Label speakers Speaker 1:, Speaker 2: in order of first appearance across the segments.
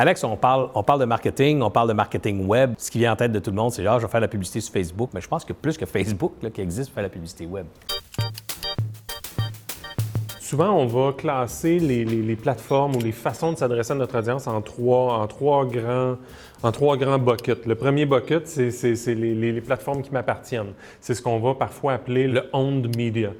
Speaker 1: Alex, on parle, on parle de marketing, on parle de marketing web. Ce qui vient en tête de tout le monde, c'est genre, je vais faire la publicité sur Facebook. Mais je pense que plus que Facebook là, qui existe faire la publicité web.
Speaker 2: Souvent, on va classer les, les- plateformes ou les façons de s'adresser à notre audience en trois, en trois, grands, en trois grands buckets. Le premier bucket, c'est les- les plateformes qui m'appartiennent. C'est ce qu'on va parfois appeler le owned media.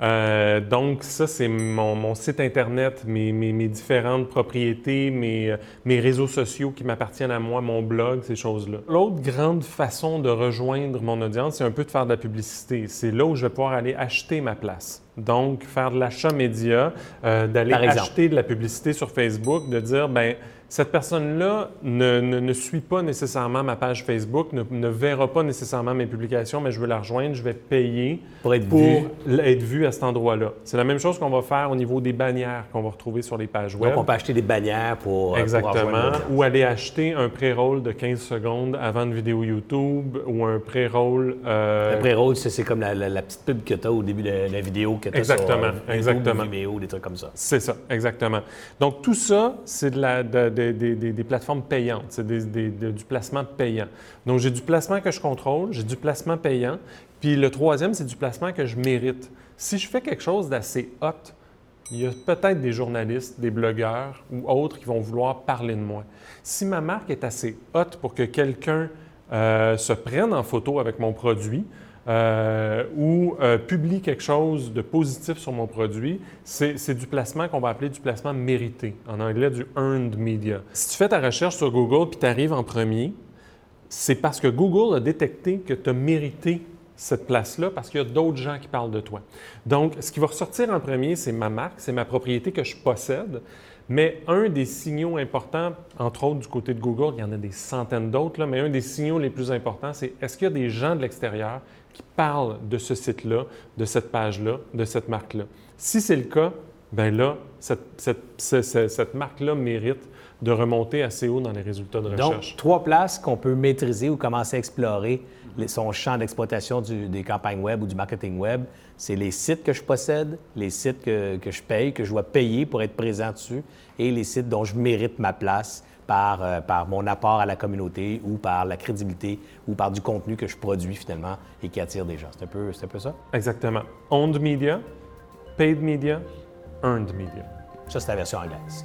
Speaker 2: Euh, donc, ça, c'est mon, site Internet, mes, différentes propriétés, euh, mes réseaux sociaux qui m'appartiennent à moi, mon blog, ces choses-là. L'autre grande façon de rejoindre mon audience, c'est un peu de faire de la publicité. C'est là où je vais pouvoir aller acheter ma place. Donc, faire de l'achat média, euh, d'aller acheter de la publicité sur Facebook, de dire, ben cette personne-là ne, ne- ne suit pas nécessairement ma page Facebook, ne, ne verra pas nécessairement mes publications, mais je veux la rejoindre, je vais payer
Speaker 1: Pour être
Speaker 2: pour
Speaker 1: vu.
Speaker 2: l- être vu à cet endroit-là. C'est la même chose qu'on va faire au niveau des bannières qu'on va retrouver sur les pages web.
Speaker 1: Donc, on peut acheter des bannières pour. euh, pour
Speaker 2: Exactement. Ou aller acheter un pré-roll de 15 secondes avant une vidéo YouTube ou un pré-roll. euh,
Speaker 1: Le pré-roll, c'est c'est comme la, la- la petite pub que tu as au début de la vidéo que tu as sur
Speaker 2: Exactement,
Speaker 1: euh, YouTube,
Speaker 2: exactement.
Speaker 1: Vimeo, des trucs comme ça.
Speaker 2: C'est ça, exactement. Donc, tout ça, c'est de la- de- de- de- des- plateformes payantes, c'est des- des- de- du placement payant. Donc, j'ai du placement que je contrôle, j'ai du placement payant, puis le troisième, c'est du placement que je mérite. Si je fais quelque chose d'assez hot, il y a peut-être des journalistes, des blogueurs ou autres qui vont vouloir parler de moi. Si ma marque est assez haute pour que quelqu'un se prenne en photo avec mon produit, euh, ou euh, publie quelque chose de positif sur mon produit, c'est c'est du placement qu'on va appeler du placement mérité, en anglais du earned media. Si tu fais ta recherche sur Google puis tu arrives en premier, c'est parce que Google a détecté que tu as mérité cette place-là parce qu'il y a d'autres gens qui parlent de toi. Donc, ce qui va ressortir en premier, c'est ma marque, c'est ma propriété que je possède. Mais un des signaux importants, entre autres du côté de Google, il y en a des centaines d'autres, mais un des signaux les plus importants, c'est est-ce qu'il y a des gens de l'extérieur qui parlent de ce site-là, de cette page-là, de cette marque-là? Si c'est le cas, ben là, cette, cette- ce- ce- cette marque-là mérite de remonter assez haut dans les résultats de
Speaker 1: Donc,
Speaker 2: recherche.
Speaker 1: trois places qu'on peut maîtriser ou commencer à explorer son champ d'exploitation des campagnes web ou du marketing web. C'est les sites que je possède, les sites que, que je paye, que je dois payer pour être présent dessus, et les sites dont je mérite ma place par, euh, par mon apport à la communauté ou par la crédibilité ou par du contenu que je produis finalement et qui attire des gens. C'est un un peu ça?
Speaker 2: Exactement. Owned media, paid media, earned media.
Speaker 1: Ça, c'est la version anglaise.